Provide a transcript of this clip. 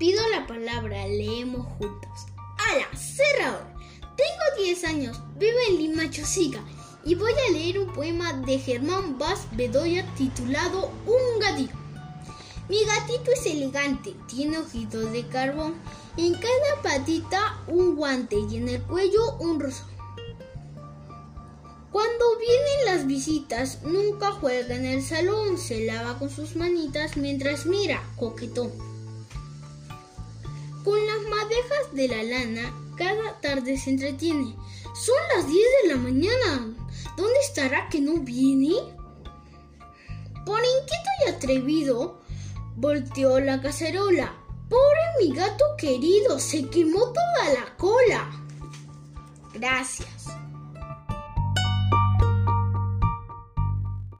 Pido la palabra, leemos juntos. ¡Hala! Cerrador. Tengo 10 años, vivo en Lima, Chosica, y voy a leer un poema de Germán Vaz Bedoya titulado Un gatito. Mi gatito es elegante, tiene ojitos de carbón, en cada patita un guante y en el cuello un rosón. Cuando vienen las visitas, nunca juega en el salón, se lava con sus manitas mientras mira, coquetón. De la lana, cada tarde se entretiene. Son las 10 de la mañana. ¿Dónde estará que no viene? Por inquieto y atrevido, volteó la cacerola. Pobre mi gato querido, se quemó toda la cola. Gracias.